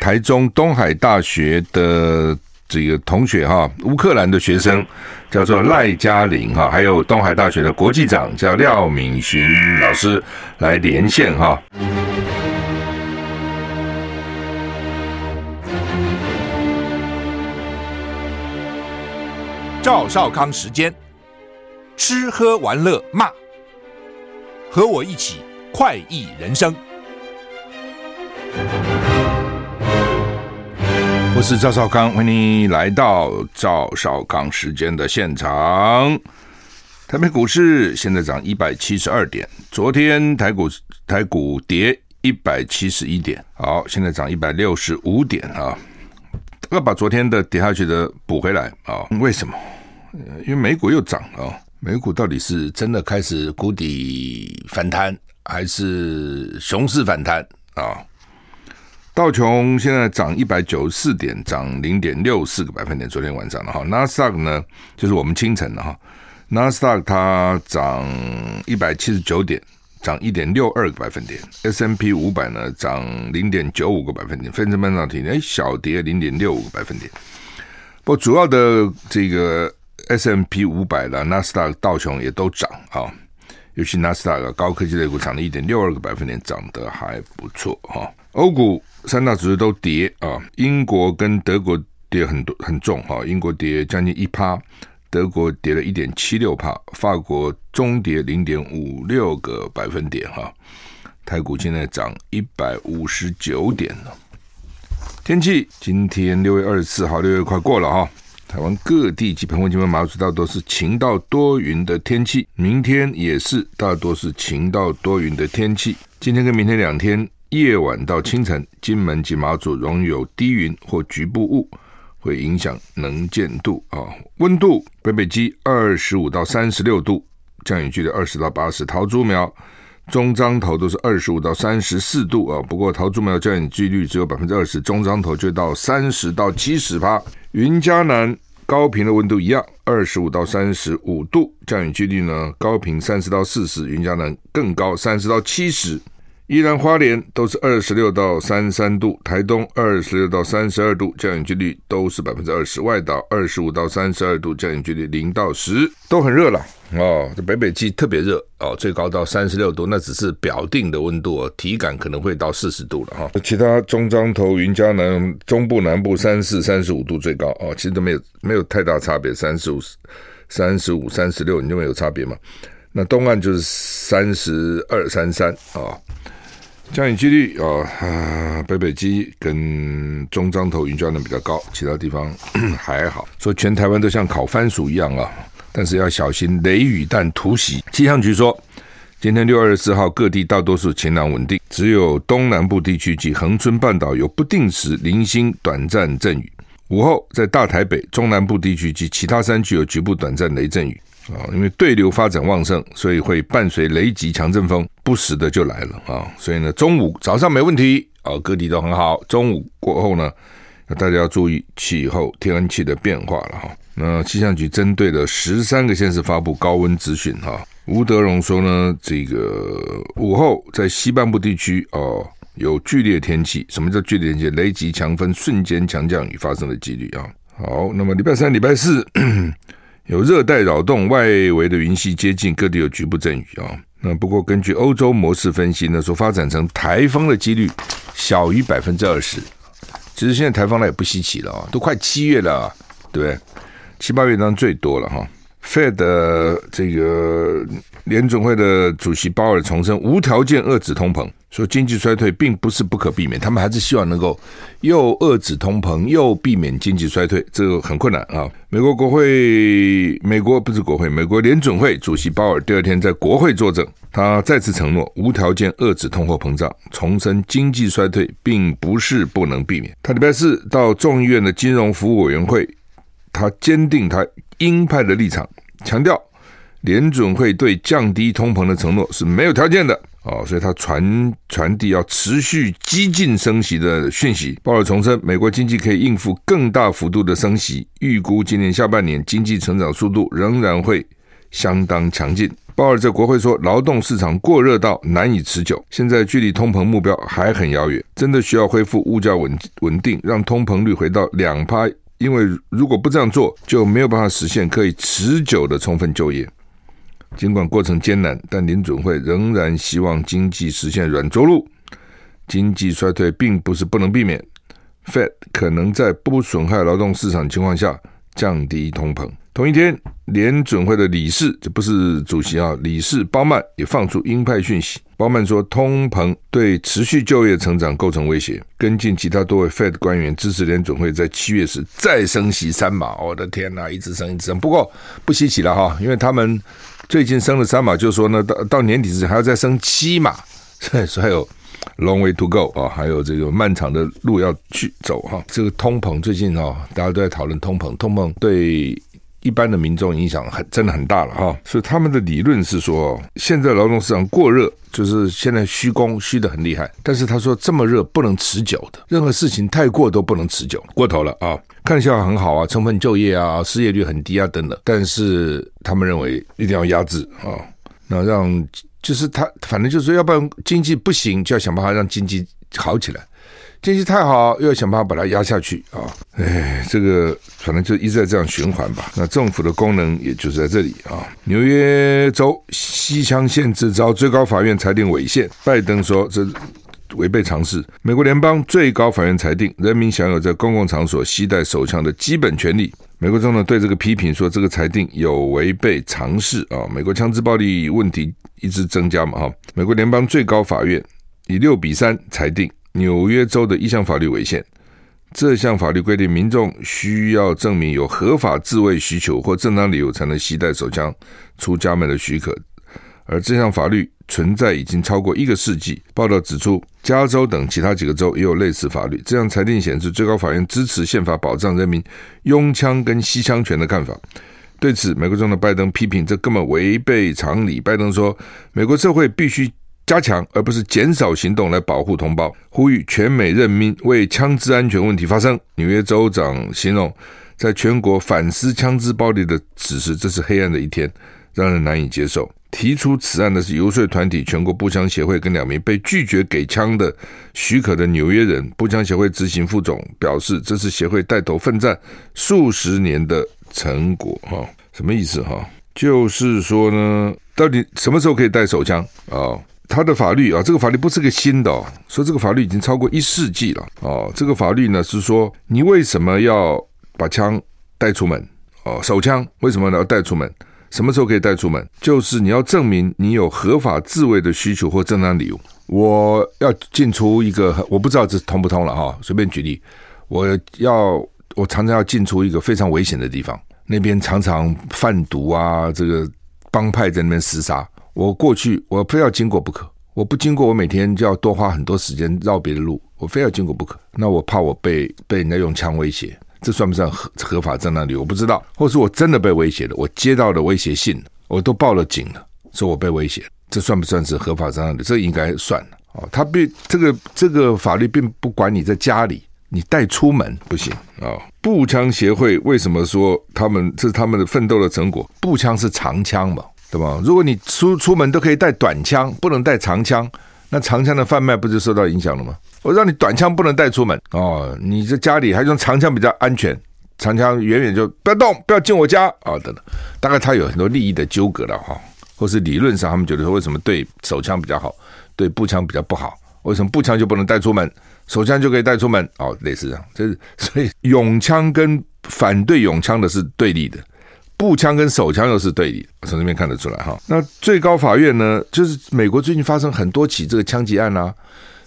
台中东海大学的这个同学哈，乌克兰的学生叫做赖嘉玲哈，还有东海大学的国际长叫廖敏勋老师来连线哈。赵少康时间，吃喝玩乐骂，和我一起快意人生。我是赵少康，欢迎来到赵少康时间的现场。台北股市现在涨一百七十二点，昨天台股台股跌一百七十一点，好，现在涨一百六十五点啊。要把昨天的跌下去的补回来啊？为什么？因为美股又涨啊！美股到底是真的开始谷底反弹，还是熊市反弹啊？道琼现在涨一百九十四点，涨零点六四个百分点。昨天晚上的哈，纳斯达克呢，就是我们清晨的哈，纳斯达克它涨一百七十九点。涨一点六二个百分点 S M P 五百呢涨零点九五个百分点，费城半导体呢小跌零点六五个百分点。不过主要的这个 S M P 五百的，纳斯达克、道琼也都涨啊，尤其纳斯达克高科技类股涨了一点六二个百分点，涨得还不错哈。欧股三大指数都跌啊，英国跟德国跌很多很重哈，英国跌将近一趴。德国跌了一点七六帕，法国中跌零点五六个百分点哈。台股现在涨一百五十九点了。天气今天六月二十四号，六月快过了哈。台湾各地及澎湖、金门、马祖大多是晴到多云的天气，明天也是大多是晴到多云的天气。今天跟明天两天夜晚到清晨，金门及马祖容有低云或局部雾。会影响能见度啊，温度北北基二十五到三十六度，降雨距离二十到八十。桃竹苗、中彰投都是二十五到三十四度啊，不过桃竹苗降雨几率只有百分之二十，中彰投就到三十到七十趴。云嘉南高屏的温度一样，二十五到三十五度，降雨几率呢，高屏三十到四十，云嘉南更高三十到七十。依然花莲都是二十六到三十三度，台东二十六到三十二度，降雨几率都是百分之二十。外岛二十五到三十二度，降雨几率零到十，都很热了哦。这北北基特别热哦，最高到三十六度，那只是表定的温度哦，体感可能会到四十度了哈。其他中彰投、云嘉南、中部南部三四、三十五度最高哦，其实都没有没有太大差别，三十五、三十五、三十六，你认为有差别吗？那东岸就是三十二、三三啊。降雨几率啊，啊，北北基跟中彰投云嘉南比较高，其他地方 还好。说全台湾都像烤番薯一样啊，但是要小心雷雨弹突袭。气象局说，今天六月二十四号各地大多数晴朗稳定，只有东南部地区及恒春半岛有不定时零星短暂阵雨。午后在大台北、中南部地区及其他山区有局部短暂雷阵雨。啊，因为对流发展旺盛，所以会伴随雷击强阵风，不时的就来了啊。所以呢，中午早上没问题啊，各地都很好。中午过后呢，大家要注意气候天气的变化了哈。那气象局针对了十三个县市发布高温资讯哈。吴德荣说呢，这个午后在西半部地区哦有剧烈天气，什么叫剧烈天气？雷击强风、瞬间强降雨发生的几率啊。好，那么礼拜三、礼拜四。有热带扰动外围的云系接近，各地有局部阵雨啊。那不过根据欧洲模式分析呢，说发展成台风的几率小于百分之二十。其实现在台风呢也不稀奇了啊，都快七月了，对？七八月当中最多了哈。Fed 这个联准会的主席鲍尔重申无条件遏制通膨。说经济衰退并不是不可避免，他们还是希望能够又遏制通膨又避免经济衰退，这个很困难啊。美国国会，美国不是国会，美国联准会主席鲍尔第二天在国会作证，他再次承诺无条件遏制通货膨胀，重申经济衰退并不是不能避免。他礼拜四到众议院的金融服务委员会，他坚定他鹰派的立场，强调联准会对降低通膨的承诺是没有条件的。哦，所以他传传递要持续激进升息的讯息。鲍尔重申，美国经济可以应付更大幅度的升息，预估今年下半年经济成长速度仍然会相当强劲。鲍鲍尔在国会说，劳动市场过热到难以持久，现在距离通膨目标还很遥远，真的需要恢复物价稳稳定，让通膨率回到两趴。因为如果不这样做，就没有办法实现可以持久的充分就业。尽管过程艰难，但联准会仍然希望经济实现软着陆。经济衰退并不是不能避免，Fed 可能在不损害劳动市场情况下降低通膨。同一天，联准会的理事，这不是主席啊，理事鲍曼也放出鹰派讯息。鲍曼说，通膨对持续就业成长构成威胁。跟进其他多位 Fed 官员支持联准会在七月时再升息三码。我的天哪，一直升一直升。不过不稀奇了哈，因为他们最近升了三码，就说呢，到到年底之前还要再升七码，所以说还有 long way to go 啊，还有这个漫长的路要去走哈。这个通膨最近啊，大家都在讨论通膨，通膨对。一般的民众影响很真的很大了哈，所以他们的理论是说，现在劳动市场过热，就是现在虚工虚的很厉害。但是他说这么热不能持久的，任何事情太过都不能持久，过头了啊！看起来很好啊，充分就业啊，失业率很低啊等等。但是他们认为一定要压制啊，那让就是他反正就是说，要不然经济不行，就要想办法让经济好起来。经济太好，又要想办法把它压下去啊！哎，这个反正就一直在这样循环吧。那政府的功能也就是在这里啊。纽约州西枪县这遭最高法院裁定违宪，拜登说这违背常识。美国联邦最高法院裁定，人民享有在公共场所携带手枪的基本权利。美国总统对这个批评说，这个裁定有违背常识啊。美国枪支暴力问题一直增加嘛哈。美国联邦最高法院以六比三裁定。纽约州的一项法律违宪，这项法律规定，民众需要证明有合法自卫需求或正当理由才能携带手枪出家门的许可。而这项法律存在已经超过一个世纪。报道指出，加州等其他几个州也有类似法律。这项裁定显示，最高法院支持宪法保障人民拥枪跟吸枪权的看法。对此，美国总统拜登批评这根本违背常理。拜登说，美国社会必须。加强而不是减少行动来保护同胞，呼吁全美人民为枪支安全问题发声。纽约州长形容，在全国反思枪支暴力的此时，这是黑暗的一天，让人难以接受。提出此案的是游说团体全国步枪协会跟两名被拒绝给枪的许可的纽约人。步枪协会执行副总表示，这是协会带头奋战数十年的成果。哈，什么意思？哈，就是说呢，到底什么时候可以带手枪啊？他的法律啊，这个法律不是个新的哦，说这个法律已经超过一世纪了哦。这个法律呢是说，你为什么要把枪带出门？哦，手枪为什么要带出门？什么时候可以带出门？就是你要证明你有合法自卫的需求或正当理由。我要进出一个，我不知道这通不通了哈。随便举例，我要我常常要进出一个非常危险的地方，那边常常贩毒啊，这个帮派在那边厮杀。我过去，我非要经过不可。我不经过，我每天就要多花很多时间绕别的路。我非要经过不可。那我怕我被被人家用枪威胁，这算不算合合法正当理？我不知道。或是我真的被威胁了，我接到了威胁信，我都报了警了，说我被威胁，这算不算是合法正当理由？这应该算哦。他并这个这个法律并不管你在家里，你带出门不行啊。步枪协会为什么说他们这是他们的奋斗的成果？步枪是长枪嘛？对吧？如果你出出门都可以带短枪，不能带长枪，那长枪的贩卖不就受到影响了吗？我让你短枪不能带出门哦，你在家里还用长枪比较安全，长枪远远就不要动，不要进我家啊、哦！等等，大概他有很多利益的纠葛了哈，或是理论上他们觉得说，为什么对手枪比较好，对步枪比较不好？为什么步枪就不能带出门，手枪就可以带出门？哦，类似这样，就是所以拥枪跟反对拥枪的是对立的。步枪跟手枪又是对立，从这边看得出来哈。那最高法院呢，就是美国最近发生很多起这个枪击案啊。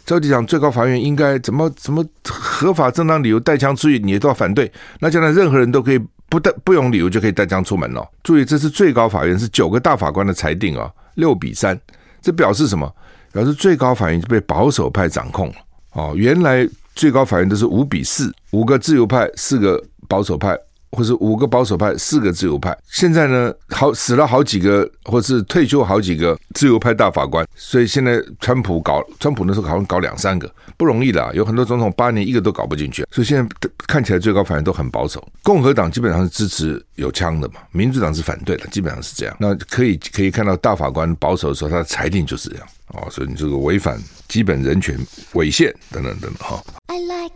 照理讲，最高法院应该怎么怎么合法正当理由带枪出去，你都要反对。那将来任何人都可以不带不用理由就可以带枪出门了。注意，这是最高法院是九个大法官的裁定啊，六比三，这表示什么？表示最高法院就被保守派掌控了。哦，原来最高法院都是五比四，五个自由派，四个保守派。或是五个保守派，四个自由派。现在呢，好死了好几个，或是退休好几个自由派大法官。所以现在川普搞，川普那时候好像搞两三个，不容易的。有很多总统八年一个都搞不进去，所以现在看起来最高法院都很保守。共和党基本上是支持有枪的嘛，民主党是反对的，基本上是这样。那可以可以看到大法官保守的时候，他的裁定就是这样。哦，所以你这个违反基本人权、违宪等等等等哈。I like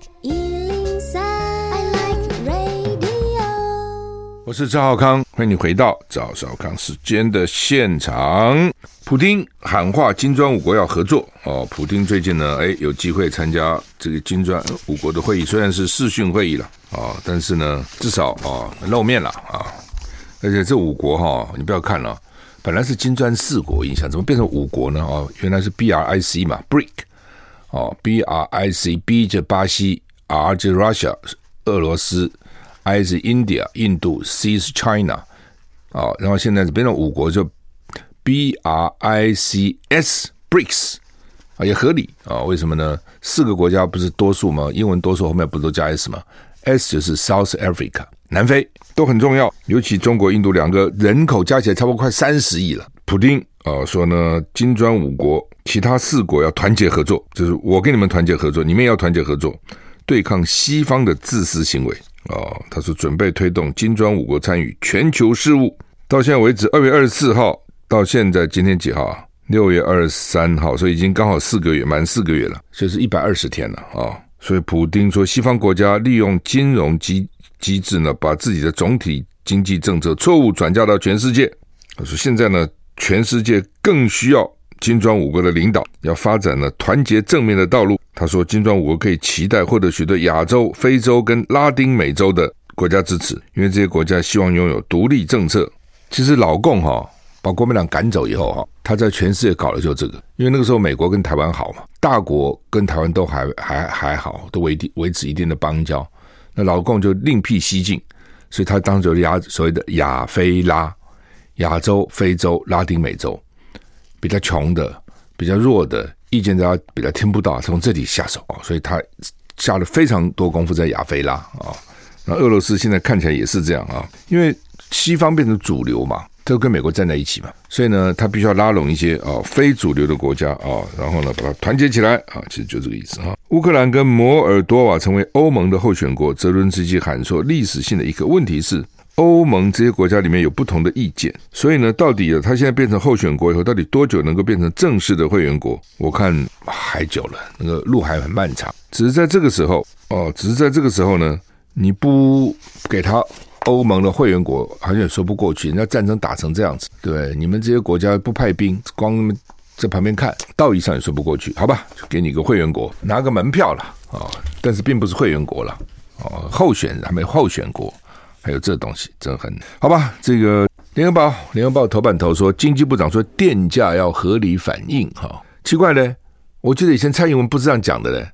我是赵浩康，欢迎你回到赵少康时间的现场。普丁喊话金砖五国要合作哦。普丁最近呢，哎，有机会参加这个金砖五国的会议，虽然是视讯会议了啊，但是呢，至少啊露面了啊。而且这五国哈，你不要看了，本来是金砖四国印象，怎么变成五国呢？哦，原来是 B R I C 嘛，BRIC 哦，B R I C，B 就巴西，R 就 Russia，俄罗斯。I 是 India 印度，C 是 China，啊，然后现在变成五国就 B R I C S BRICS 啊，也合理啊，为什么呢？四个国家不是多数吗？英文多数后面不都加 S 吗？S 就是 South Africa 南非都很重要，尤其中国、印度两个人口加起来差不多快三十亿了。普丁啊说呢，金砖五国其他四国要团结合作，就是我跟你们团结合作，你们也要团结合作，对抗西方的自私行为。哦，他说准备推动金砖五国参与全球事务。到现在为止，二月二十四号到现在今天几号啊？六月二十三号，所以已经刚好四个月，满四个月了，就是一百二十天了啊、所以普丁说，西方国家利用金融机机制呢，把自己的总体经济政策错误转嫁到全世界。他说现在呢，全世界更需要金砖五国的领导，要发展呢团结正面的道路。他说：“金砖五国可以期待获得许多亚洲、非洲跟拉丁美洲的国家支持，因为这些国家希望拥有独立政策。其实老共哈把国民党赶走以后哈，他在全世界搞的就是这个。因为那个时候美国跟台湾好嘛，大国跟台湾都还还还好，都维维持一定的邦交。那老共就另辟蹊径，所以他当时就亚所谓的亚非拉、亚洲、非洲、拉丁美洲比较穷的、比较弱的。”意见大家比较听不到，从这里下手啊，所以他下了非常多功夫在亚非拉啊。那俄罗斯现在看起来也是这样啊，因为西方变成主流嘛，都跟美国站在一起嘛，所以呢，他必须要拉拢一些啊非主流的国家啊，然后呢把它团结起来啊，其实就这个意思哈。乌克兰跟摩尔多瓦成为欧盟的候选国，泽伦斯基喊说，历史性的一个问题是。欧盟这些国家里面有不同的意见，所以呢，到底他现在变成候选国以后，到底多久能够变成正式的会员国？我看还久了，那个路还很漫长。只是在这个时候，哦，只是在这个时候呢，你不给他欧盟的会员国，好像也说不过去。人家战争打成这样子，对，你们这些国家不派兵，光在旁边看，道义上也说不过去。好吧，就给你个会员国，拿个门票了啊，但是并不是会员国了哦，候选还没候选国。还有这东西真狠，好吧？这个联合报，联合报头版头说，经济部长说电价要合理反应，哈，奇怪嘞！我记得以前蔡英文不是这样讲的嘞，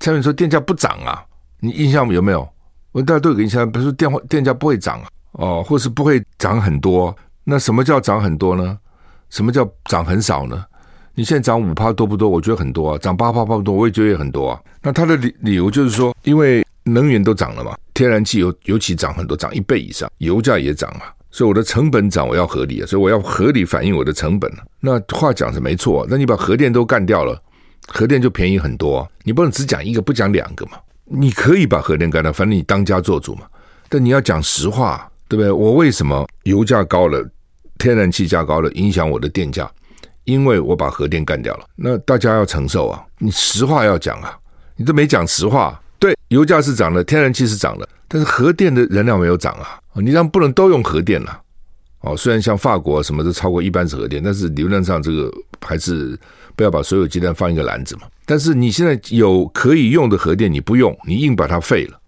蔡英文说电价不涨啊，你印象有没有？我大家都有印象，比如说电话电价不会涨啊，哦，或是不会涨很多。那什么叫涨很多呢？什么叫涨很少呢？你现在涨五趴多不多？我觉得很多啊，涨八趴不多，我也觉得也很多啊。那他的理理由就是说，因为。能源都涨了嘛，天然气尤尤其涨很多，涨一倍以上，油价也涨嘛，所以我的成本涨，我要合理啊，所以我要合理反映我的成本。那话讲是没错，那你把核电都干掉了，核电就便宜很多，你不能只讲一个不讲两个嘛？你可以把核电干掉，反正你当家做主嘛。但你要讲实话，对不对？我为什么油价高了，天然气价高了，影响我的电价？因为我把核电干掉了，那大家要承受啊，你实话要讲啊，你都没讲实话。油价是涨了，天然气是涨了，但是核电的燃料没有涨啊！你这样不能都用核电了哦。虽然像法国什么都超过一半是核电，但是理论上这个还是不要把所有鸡蛋放一个篮子嘛。但是你现在有可以用的核电，你不用，你硬把它废了。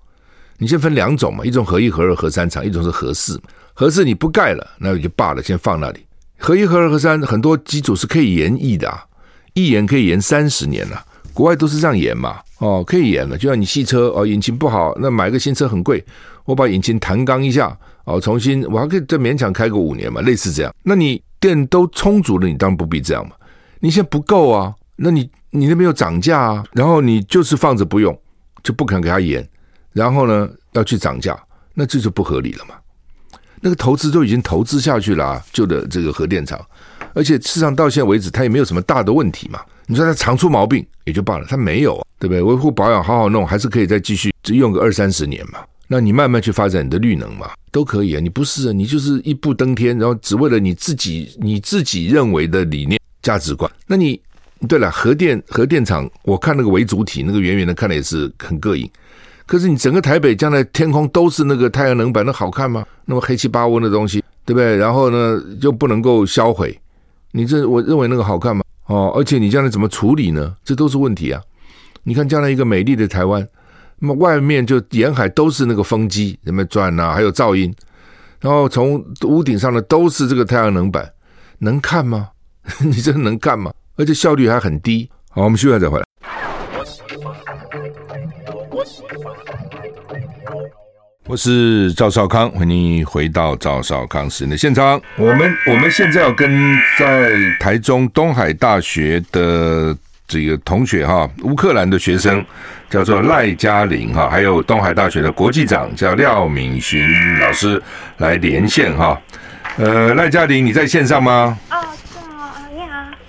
你先分两种嘛，一种核一、核二、核三厂，一种是核四。核四你不盖了，那也就罢了，先放那里。核一、核二、核三很多机组是可以延役的，啊，一延可以延三十年了，啊。国外都是这样延嘛，哦，可以延的，就像你汽车哦，引擎不好，那买个新车很贵，我把引擎弹钢一下，哦，重新我还可以再勉强开个五年嘛，类似这样。那你电都充足了，你当然不必这样嘛。你现在不够啊，那你你那边有涨价啊，然后你就是放着不用，就不肯给他延，然后呢要去涨价，那这就不合理了嘛。那个投资都已经投资下去了啊，旧的这个核电厂，而且事实上到现在为止，它也没有什么大的问题嘛。你说它常出毛病也就罢了，它没有啊，对不对？维护保养好好弄，还是可以再继续只用个二三十年嘛。那你慢慢去发展你的绿能嘛，都可以啊。你不是啊，你就是一步登天，然后只为了你自己你自己认为的理念价值观。那你对了，核电核电厂，我看那个为主体那个远远的，看的也是很膈应。可是你整个台北将来天空都是那个太阳能板，那好看吗？那么黑漆八乌的东西，对不对？然后呢，又不能够销毁，你这我认为那个好看吗？哦，而且你将来怎么处理呢？这都是问题啊！你看将来一个美丽的台湾。那么外面就沿海都是那个风机，什么转啊，还有噪音，然后从屋顶上的都是这个太阳能板，能看吗？你这能干吗？而且效率还很低。好，我们休息下再回来。我喜欢我是赵少康，欢迎回到赵少康时间的现场。我们我们现在要跟在台中东海大学的。这个同学哈，乌克兰的学生叫做赖嘉玲哈，还有东海大学的国际长叫廖敏勋老师来连线哈。呃，赖嘉玲，你在线上吗？哦，是哦，你好。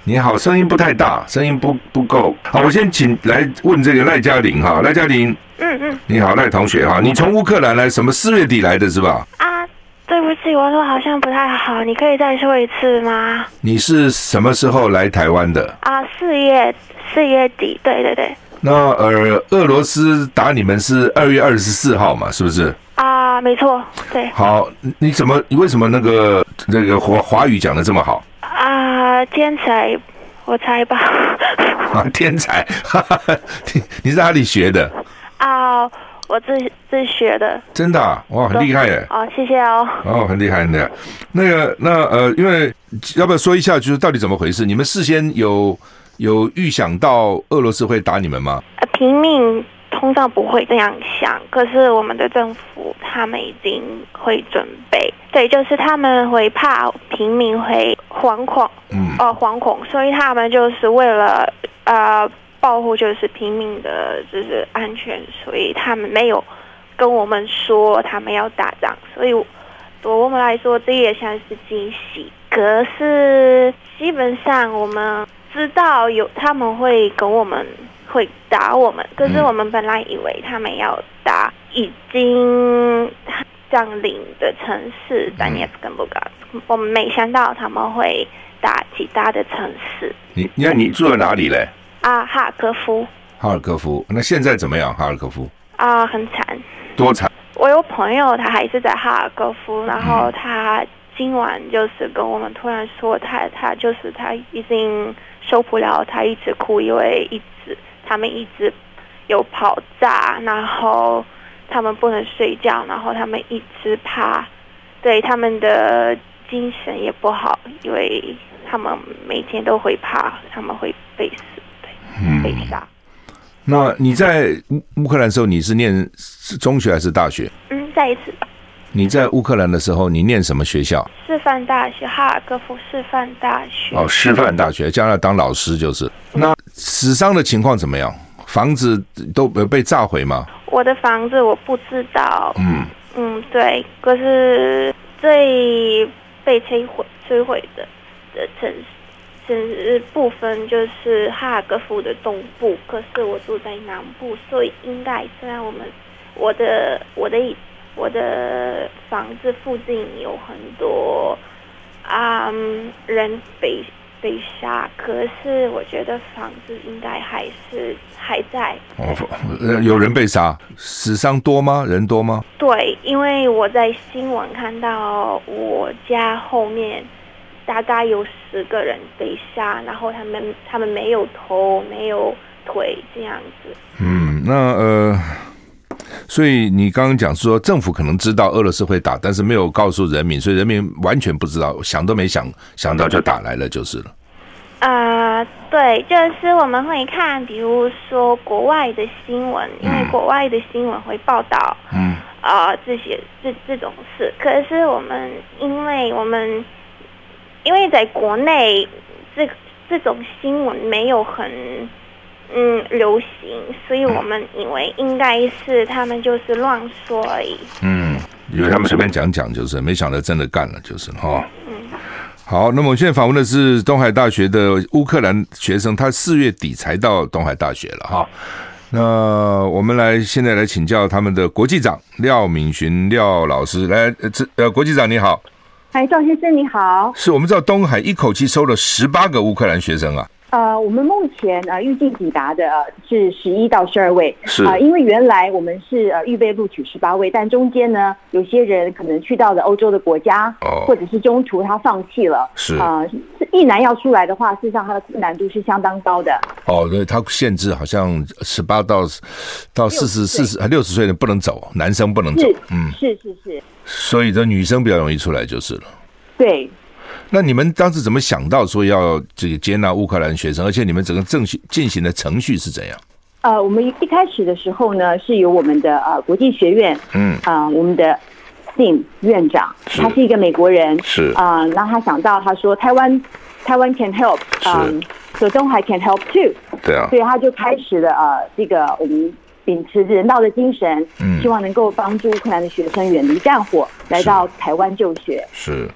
你好，声音不太大，声音不不够。好，我先请来问这个赖嘉玲哈，赖嘉玲，嗯嗯，你好，赖同学哈，你从乌克兰来，什么四月底来的是吧？啊，对不起，我说好像不太好，你可以再说一次吗？你是什么时候来台湾的？啊，四月。四月底，对对对。那呃，俄罗斯打你们是二月二十四号嘛？是不是？啊，没错，对。好，你怎么？你为什么那个那个华华语讲的这么好？啊，天才，我猜吧。啊，天才，哈哈，你你是哪里学的？啊，我自自学的。真的啊？哇，很厉害耶！哦，谢谢哦。哦，很厉害的。那个，那呃，因为要不要说一下，就是到底怎么回事？你们事先有？有预想到俄罗斯会打你们吗？呃，平民通常不会这样想，可是我们的政府他们已经会准备，对，就是他们会怕平民会惶恐，嗯，呃，惶恐，所以他们就是为了呃保护就是平民的就是安全，所以他们没有跟我们说他们要打仗，所以对我们来说这也算是惊喜。可是基本上我们。知道有他们会跟我们会打我们，可是我们本来以为他们要打已经占领的城市，但也跟不敢。我们没想到他们会打其他的城市。你，那你住在哪里嘞？啊，哈尔科夫。哈尔科夫，那现在怎么样？哈尔科夫？啊，很惨。多惨？我有朋友，他还是在哈尔科夫，然后他今晚就是跟我们突然说他，他他就是他已经。受不了，他一直哭，因为一直他们一直有跑炸，然后他们不能睡觉，然后他们一直怕，对他们的精神也不好，因为他们每天都会怕他们会被死，对，嗯、被杀。那你在乌乌克兰的时候，你是念中学还是大学？嗯，再一次。你在乌克兰的时候，你念什么学校？师范大学，哈尔科夫师范大学。哦，师范大学，将来当老师就是。那死伤的情况怎么样？房子都被炸毁吗？我的房子我不知道。嗯嗯，对。可是最被摧毁摧毁的的城市城市部分就是哈尔科夫的东部，可是我住在南部，所以应该虽然我们我的我的。我的房子附近有很多啊、嗯、人被被杀，可是我觉得房子应该还是还在。哦，有人被杀，死伤多吗？人多吗？对，因为我在新闻看到我家后面大概有十个人被杀，然后他们他们没有头没有腿这样子。嗯，那呃。所以你刚刚讲说，政府可能知道俄罗斯会打，但是没有告诉人民，所以人民完全不知道，想都没想想到就打来了，就是了。啊、呃，对，就是我们会看，比如说国外的新闻，因为国外的新闻会报道，嗯，啊、呃，这些这这种事。可是我们，因为我们因为在国内，这这种新闻没有很。嗯，流行，所以我们以为应该是他们就是乱说而已。嗯，以为他们随便讲讲，就是没想到真的干了，就是哈。嗯好，那么我们现在访问的是东海大学的乌克兰学生，他四月底才到东海大学了哈。那我们来现在来请教他们的国际长廖敏寻廖老师，来，这呃国际长你好，哎，赵先生你好，是我们知道东海一口气收了十八个乌克兰学生啊。呃，我们目前呃预计抵达的是十一到十二位，是。啊、呃，因为原来我们是呃预备录取十八位，但中间呢有些人可能去到了欧洲的国家，哦，或者是中途他放弃了，是。啊，一男要出来的话，事实上他的难度是相当高的。哦，对，他限制好像十八到到四十四十六十岁的不能走，男生不能走，嗯，是是是，所以这女生比较容易出来就是了，对。那你们当时怎么想到说要这个接纳乌克兰学生，而且你们整个正进行的程序是怎样？呃，我们一开始的时候呢，是由我们的呃国际学院，嗯。啊、呃，我们的 Sim 院长，他是一个美国人，是。啊，然后他想到他说台湾台湾 can help，嗯，所以东海 can help too，对啊，所以他就开始了呃这个我们秉持人道的精神，嗯，希望能够帮助乌克兰的学生远离战火，来到台湾就学，是。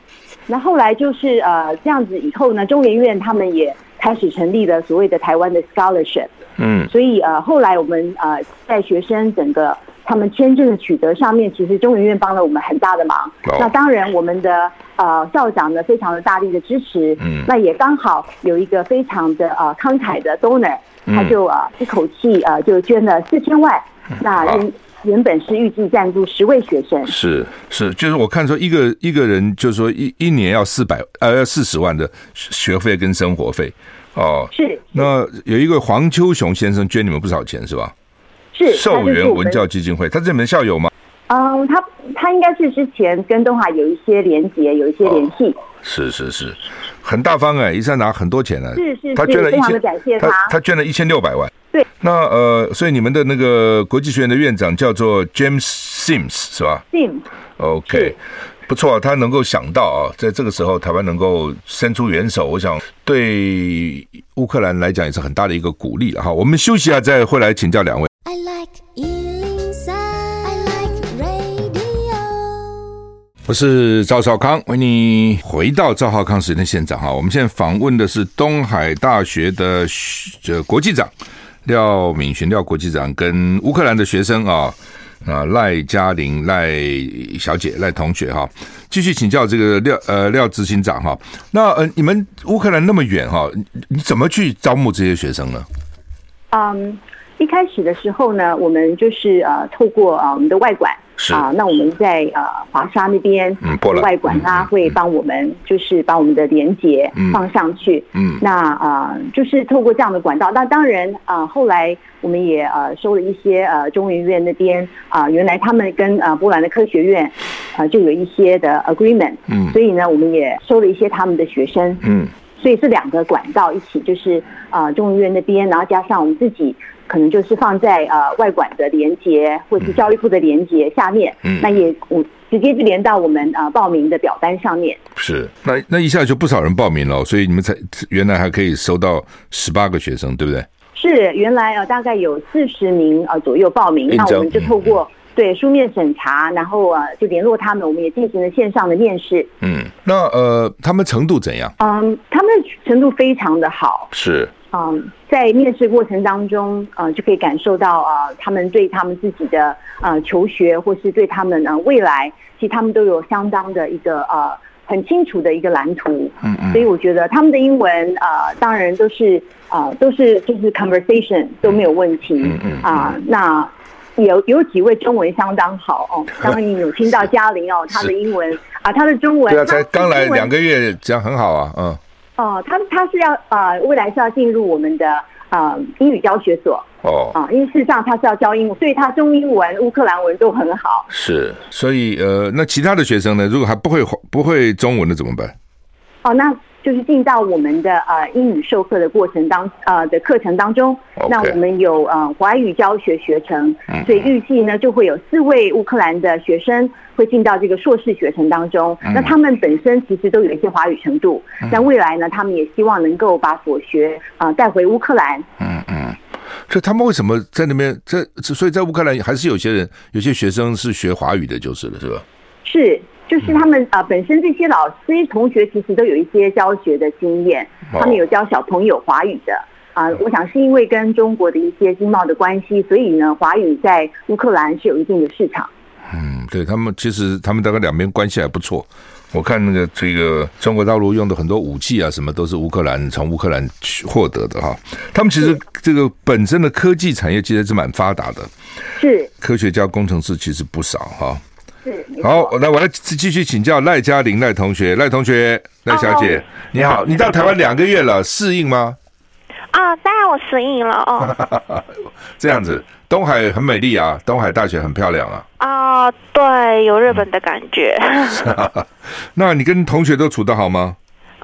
那后来就是呃这样子以后呢，中研院他们也开始成立了所谓的台湾的 scholarship，嗯，所以呃后来我们呃在学生整个他们签证的取得上面，其实中研院帮了我们很大的忙。哦、那当然我们的呃校长呢非常的大力的支持，嗯，那也刚好有一个非常的呃慷慨的 donor，他就呃一口气呃就捐了四千万，嗯、那因。原本是预计赞助十位学生，是是，就是我看说一个一个人，就是说一一年要四百呃要四十万的学费跟生活费哦，是，是。那有一个黄秋雄先生捐你们不少钱是吧？是寿元文教基金会，他是你们校友吗？嗯，他他应该是之前跟东海有一些连结，有一些联系。哦，是是是，很大方哎，一下拿很多钱呢，是是是，他捐了一千，他，他，捐了一千六百万。对，那呃，所以你们的那个国际学院的院长叫做 James Sims 是吧？Sims，OK，不错，他能够想到啊，在这个时候台湾能够伸出援手，我想对乌克兰来讲也是很大的一个鼓励了哈。我们休息一下，再回来请教两位。我是赵少康，欢迎你回到赵少康时间的现场哈。我们现在访问的是东海大学的这国际长。廖敏勋廖国际长跟乌克兰的学生啊啊赖嘉玲赖小姐赖同学哈，继续请教这个廖呃廖执行长哈。那呃你们乌克兰那么远哈，你怎么去招募这些学生呢？嗯，一开始的时候呢，我们就是呃透过啊我们的外馆。是。啊，那我们在呃华沙那边，嗯，外馆他会帮我们，就是把我们的连接放上去，嗯，那啊、呃，就是透过这样的管道。那当然啊、呃，后来我们也呃收了一些呃中研院那边啊、呃，原来他们跟呃波兰的科学院啊、呃、就有一些的 agreement，嗯，所以呢，我们也收了一些他们的学生，嗯，所以是两个管道一起，就是啊、呃、中研院那边，然后加上我们自己。可能就是放在呃外管的连接，或是教育部的连接下面，嗯，那也我直接就连到我们呃报名的表单上面。是，那那一下就不少人报名了，所以你们才原来还可以收到十八个学生，对不对？是，原来呃大概有四十名呃左右报名，那我们就透过、嗯、对书面审查，然后呃就联络他们，我们也进行了线上的面试。嗯，那呃他们程度怎样？嗯，他们程度非常的好。是。嗯，在面试过程当中，呃，就可以感受到啊、呃，他们对他们自己的呃求学，或是对他们呃未来，其实他们都有相当的一个呃很清楚的一个蓝图。嗯嗯。所以我觉得他们的英文呃，当然都是呃都是就是 conversation 都没有问题。嗯嗯。啊、呃，那有有几位中文相当好哦，当然你有听到嘉玲哦，她的英文啊，她的中文。对啊，才刚来两个月，这样很好啊，嗯。哦，他他是要呃，未来是要进入我们的呃英语教学所哦啊，因为事实上他是要教英文，所以他中英文、乌克兰文都很好。是，所以呃，那其他的学生呢，如果还不会不会中文的怎么办？哦，那就是进到我们的呃英语授课的过程当呃的课程当中那我们有呃华语教学学程，所以预计呢就会有四位乌克兰的学生。会进到这个硕士学程当中，那他们本身其实都有一些华语程度，那未来呢，他们也希望能够把所学啊带回乌克兰。嗯嗯，所以他们为什么在那边？这所以在乌克兰还是有些人，有些学生是学华语的，就是了，是吧？是，就是他们啊、呃，本身这些老师同学其实都有一些教学的经验，他们有教小朋友华语的啊、呃。我想是因为跟中国的一些经贸的关系，所以呢，华语在乌克兰是有一定的市场。嗯，对他们其实他们大概两边关系还不错。我看那个这个中国大陆用的很多武器啊，什么都是乌克兰从乌克兰获得的哈。他们其实这个本身的科技产业其实是蛮发达的，是科学家、工程师其实不少哈。是好，来我来继续请教赖嘉玲赖同学，赖同学赖小姐、哦、你好，你到台湾两个月了，适应吗？啊、哦，当然我适应了哦。这样子。东海很美丽啊，东海大学很漂亮啊。啊、呃，对，有日本的感觉。那你跟同学都处得好吗？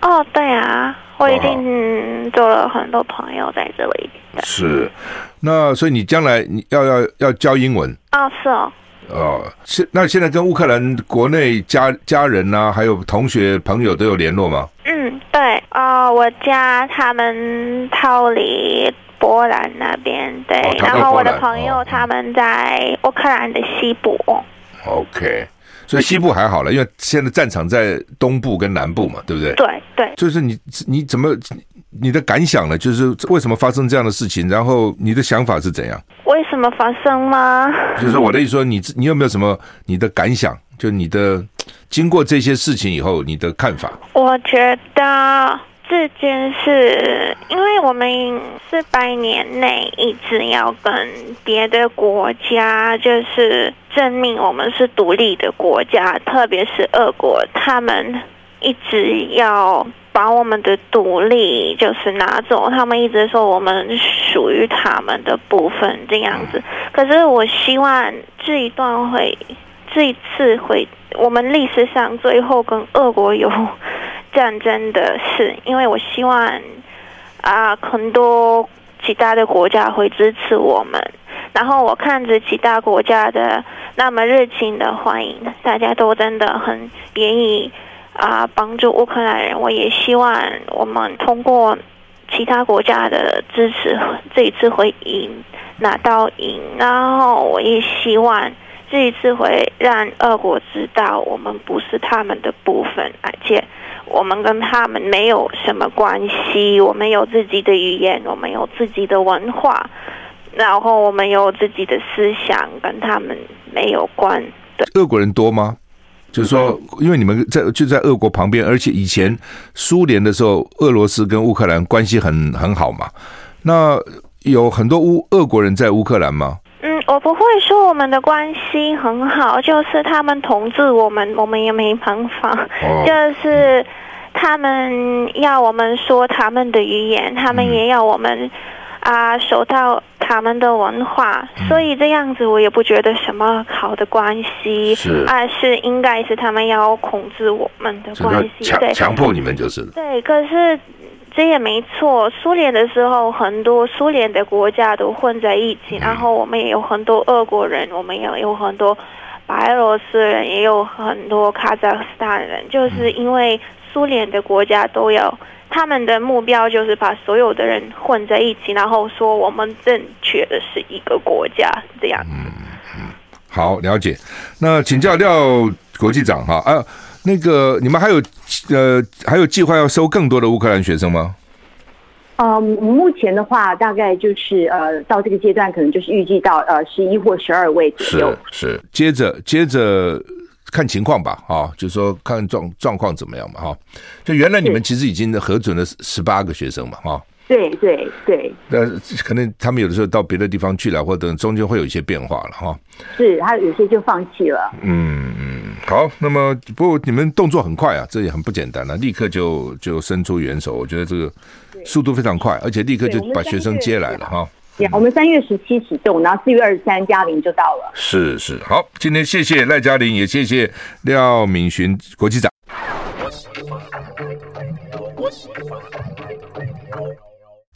哦，对啊，我已经做了很多朋友在这里。是，那所以你将来你要要要教英文？哦，是哦。哦，现那现在跟乌克兰国内家家人啊，还有同学朋友都有联络吗？嗯，对啊、呃，我家他们逃离。波兰那边对、哦，然后我的朋友他们在乌克兰的西部。OK，所以西部还好了，因为现在战场在东部跟南部嘛，对不对？对对。就是你你怎么你的感想呢？就是为什么发生这样的事情？然后你的想法是怎样？为什么发生吗？就是我的意思说，你你有没有什么你的感想？就你的经过这些事情以后，你的看法？我觉得。这件事，因为我们四百年内一直要跟别的国家，就是证明我们是独立的国家，特别是俄国，他们一直要把我们的独立就是拿走，他们一直说我们属于他们的部分这样子。可是我希望这一段会，这一次会，我们历史上最后跟俄国有。战争的事，因为我希望啊，很多其他的国家会支持我们。然后我看着其他国家的那么热情的欢迎，大家都真的很愿意啊帮助乌克兰人。我也希望我们通过其他国家的支持，这一次会赢，拿到赢。然后我也希望这一次会让俄国知道，我们不是他们的部分，而且。我们跟他们没有什么关系，我们有自己的语言，我们有自己的文化，然后我们有自己的思想，跟他们没有关。对，俄国人多吗？就是说，因为你们在就在俄国旁边，而且以前苏联的时候，俄罗斯跟乌克兰关系很很好嘛。那有很多乌俄国人在乌克兰吗？我不会说我们的关系很好，就是他们统治我们，我们也没办法。就是他们要我们说他们的语言，他们也要我们啊受到他们的文化，所以这样子我也不觉得什么好的关系，而是应该是他们要控制我们的关系，对，强迫你们就是。对，可是。这也没错。苏联的时候，很多苏联的国家都混在一起，然后我们也有很多俄国人，我们也有很多白俄罗斯人，也有很多卡扎克斯坦人。就是因为苏联的国家都要，他们的目标就是把所有的人混在一起，然后说我们正确的是一个国家这样。嗯嗯，好，了解。那请教廖国际长哈啊。那个，你们还有呃，还有计划要收更多的乌克兰学生吗？嗯，目前的话，大概就是呃，到这个阶段，可能就是预计到呃十一或十二位左右。是是，接着接着看情况吧，哈、哦，就是说看状状况怎么样嘛，哈、哦。就原来你们其实已经核准了十八个学生嘛，哈。对对对，那可能他们有的时候到别的地方去了，或者中间会有一些变化了哈。是，他有些就放弃了。嗯嗯，好，那么不过你们动作很快啊，这也很不简单啊，立刻就就伸出援手，我觉得这个速度非常快，而且立刻就把学生接来了哈。对，我们三月十七启动，然后四月二十三嘉玲就到了。是是，好，今天谢谢赖嘉玲，也谢谢廖敏寻国际长。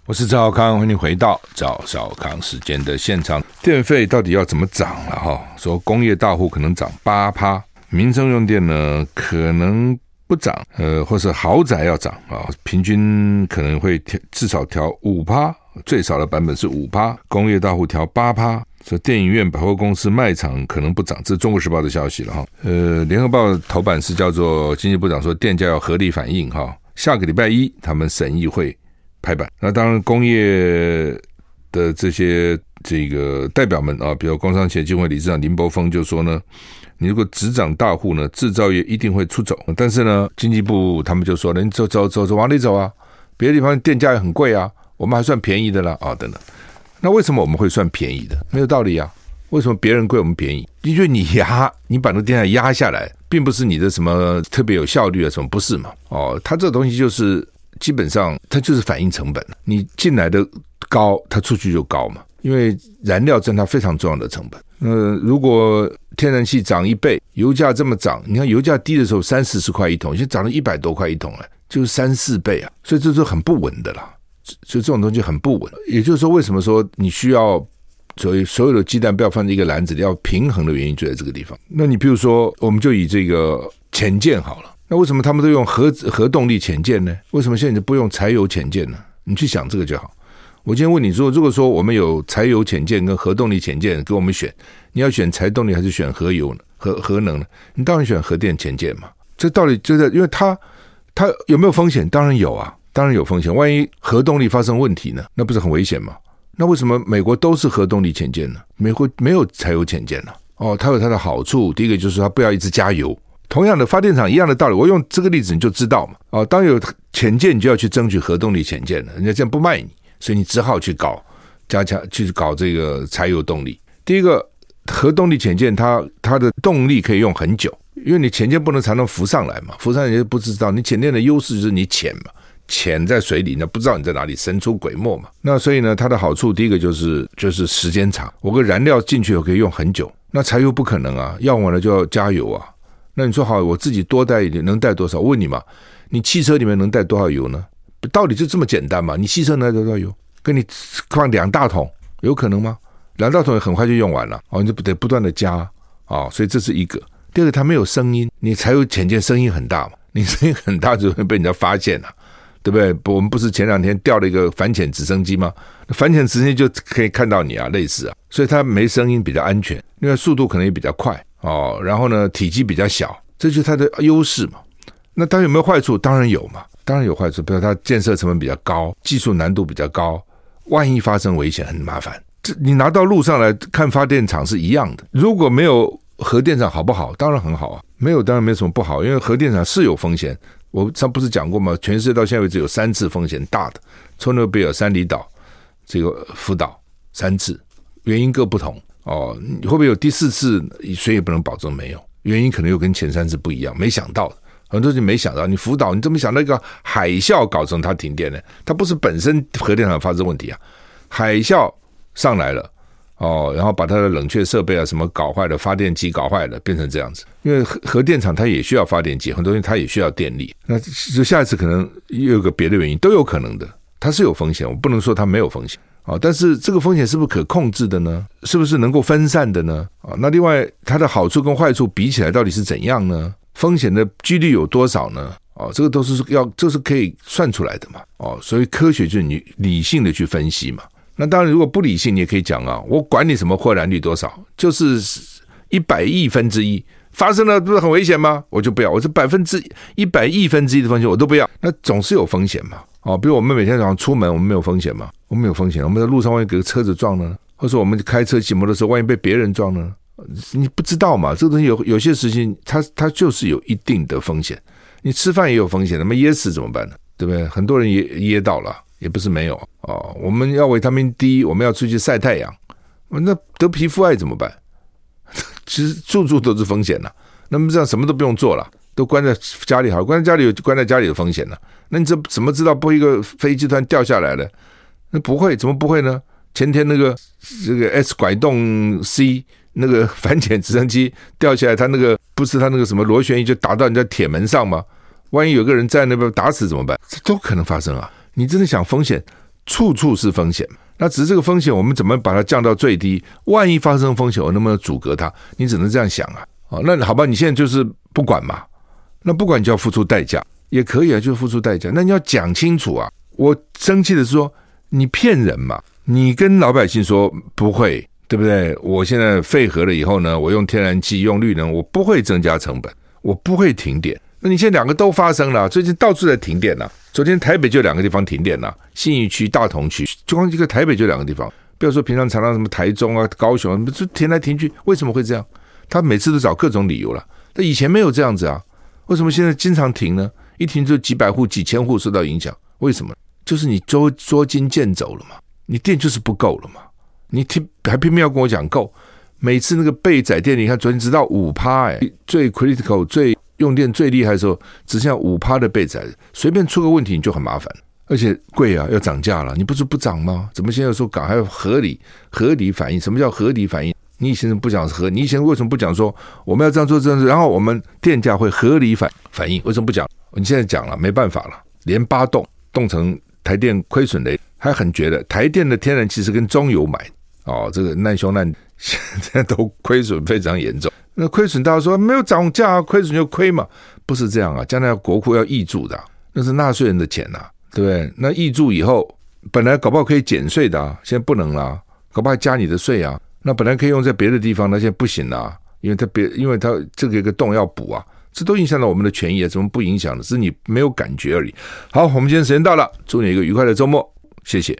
我是赵少康，欢迎回到赵少康时间的现场。电费到底要怎么涨了？哈，说工业大户可能涨八趴，民生用电呢可能不涨，呃，或是豪宅要涨啊，平均可能会调至少调五趴，最少的版本是五趴，工业大户调八趴，说电影院、百货公司、卖场可能不涨，这是中国时报的消息了哈。呃，联合报头版是叫做经济部长说电价要合理反应哈。下个礼拜一他们审议会拍板。那当然工业的这些这个代表们啊，比如工商协进会理事长林柏峰就说呢，你如果只涨大户呢，制造业一定会出走。但是呢，经济部他们就说，你走走走走往里走啊，别的地方电价也很贵啊，我们还算便宜的啦啊，等等。那为什么我们会算便宜的？没有道理啊！为什么别人贵我们便宜？因为你压，你把那个电价压下来，并不是你的什么特别有效率啊，什么不是嘛？哦，它这东西就是基本上它就是反映成本，你进来的高，它出去就高嘛。因为燃料占它非常重要的成本。呃，如果天然气涨一倍，油价这么涨，你看油价低的时候三四十块一桶，现在涨了一百多块一桶了，就是三四倍啊，所以这是很不稳的啦。所以这种东西很不稳，也就是说，为什么说你需要所以所有的鸡蛋不要放在一个篮子里，要平衡的原因就在这个地方。那你比如说，我们就以这个潜舰好了，那为什么他们都用核核动力潜舰呢？为什么现在就不用柴油潜舰呢？你去想这个就好。我今天问你说，如果说我们有柴油潜舰跟核动力潜舰给我们选，你要选柴动力还是选核油呢？核核能呢？你当然选核电潜舰嘛。这道理就在，因为它它有没有风险？当然有啊。当然有风险，万一核动力发生问题呢？那不是很危险吗？那为什么美国都是核动力潜舰呢？美国没有柴油潜舰呢？哦，它有它的好处。第一个就是它不要一直加油。同样的发电厂一样的道理，我用这个例子你就知道嘛。哦，当有潜舰，你就要去争取核动力潜舰了，人家这样不卖你，所以你只好去搞加强去搞这个柴油动力。第一个核动力潜舰，它它的动力可以用很久，因为你潜舰不能常常浮上来嘛，浮上来就不知道。你潜舰的优势就是你浅嘛。潜在水里呢，不知道你在哪里，神出鬼没嘛。那所以呢，它的好处第一个就是就是时间长，我个燃料进去我可以用很久。那柴油不可能啊，用完了就要加油啊。那你说好，我自己多带一点，能带多少？我问你嘛，你汽车里面能带多少油呢？道理就这么简单嘛。你汽车能带多少油？给你放两大桶，有可能吗？两大桶很快就用完了哦，你就不得不断的加啊、哦。所以这是一个。第二个，它没有声音，你柴油潜舰声音很大嘛，你声音很大就会被人家发现了。对不对？我们不是前两天调了一个反潜直升机吗？反潜直升机就可以看到你啊，类似啊，所以它没声音，比较安全，因为速度可能也比较快哦。然后呢，体积比较小，这就是它的优势嘛。那它有没有坏处？当然有嘛，当然有坏处。比如它建设成本比较高，技术难度比较高，万一发生危险很麻烦。这你拿到路上来看发电厂是一样的。如果没有核电厂好不好？当然很好啊，没有当然没什么不好，因为核电厂是有风险。我上不是讲过吗？全世界到现在为止有三次风险大的，切诺贝尔、三里岛、这个福岛三次，原因各不同哦。会不会有第四次？谁也不能保证没有，原因可能又跟前三次不一样。没想到，很多人没想到，你福岛你怎么想那个海啸搞成它停电呢？它不是本身核电厂发生问题啊，海啸上来了。哦，然后把它的冷却设备啊什么搞坏了，发电机搞坏了，变成这样子。因为核核电厂它也需要发电机，很多东西它也需要电力。那就下一次可能又有个别的原因，都有可能的。它是有风险，我不能说它没有风险啊。但是这个风险是不是可控制的呢？是不是能够分散的呢？啊，那另外它的好处跟坏处比起来到底是怎样呢？风险的几率有多少呢？哦，这个都是要，这是可以算出来的嘛。哦，所以科学就是你理性的去分析嘛。那当然，如果不理性，你也可以讲啊，我管你什么破燃率多少，就是一百亿分之一发生了，不是很危险吗？我就不要，我是百分之一百亿分之一的风险我都不要。那总是有风险嘛，哦，比如我们每天早上出门，我们没有风险吗？我们有风险，我们在路上万一给个车子撞了，或者我们开车骑摩托车，万一被别人撞了，你不知道嘛？这个东西有有些事情，它它就是有一定的风险。你吃饭也有风险，那么噎死怎么办呢？对不对？很多人也噎到了。也不是没有哦，我们要维他命 D，我们要出去晒太阳，那得皮肤癌怎么办？其实处处都是风险呐。那么这样什么都不用做了，都关在家里好，关在家里有关在家里的风险呢？那你这怎么知道不一个飞机突然掉下来了？那不会，怎么不会呢？前天那个这个 S 拐洞 C 那个反潜直升机掉下来，它那个不是它那个什么螺旋翼就打到人家铁门上吗？万一有个人在那边打死怎么办？这都可能发生啊。你真的想风险，处处是风险。那只是这个风险，我们怎么把它降到最低？万一发生风险，我能不能阻隔它？你只能这样想啊。哦，那好吧，你现在就是不管嘛。那不管你就要付出代价，也可以啊，就付出代价。那你要讲清楚啊。我生气的是说，你骗人嘛？你跟老百姓说不会，对不对？我现在废核了以后呢，我用天然气、用绿能，我不会增加成本，我不会停电。那你现在两个都发生了，最近到处在停电呐。昨天台北就两个地方停电了，信义区、大同区，就光一个台北就两个地方。不要说平常常常什么台中啊、高雄啊，就停来停去，为什么会这样？他每次都找各种理由了。他以前没有这样子啊，为什么现在经常停呢？一停就几百户、几千户受到影响，为什么？就是你捉捉襟见肘了嘛，你电就是不够了嘛，你听还偏偏要跟我讲够，每次那个备载电，你看昨天直到五趴，哎，最 critical 最。用电最厉害的时候，只剩下五趴的备载，随便出个问题你就很麻烦，而且贵啊，要涨价了。你不是不涨吗？怎么现在说涨还要合理合理反应？什么叫合理反应？你以前不讲合？你以前为什么不讲说我们要这样做这样子，然后我们电价会合理反反应？为什么不讲？你现在讲了，没办法了，连八栋冻成台电亏损的，还很觉得台电的天然气是跟中油买哦，这个难兄难现在都亏损非常严重。那亏损，大家说没有涨价，啊亏损就亏嘛？不是这样啊，将来国库要挹注的，那是纳税人的钱呐、对不对？那挹注以后，本来搞不好可以减税的，现在不能了，搞不好加你的税啊。那本来可以用在别的地方，那现在不行了，因为它别，因为它这个一个洞要补啊，这都影响到我们的权益啊，怎么不影响呢？是你没有感觉而已。好，我们今天时间到了，祝你一个愉快的周末，谢谢。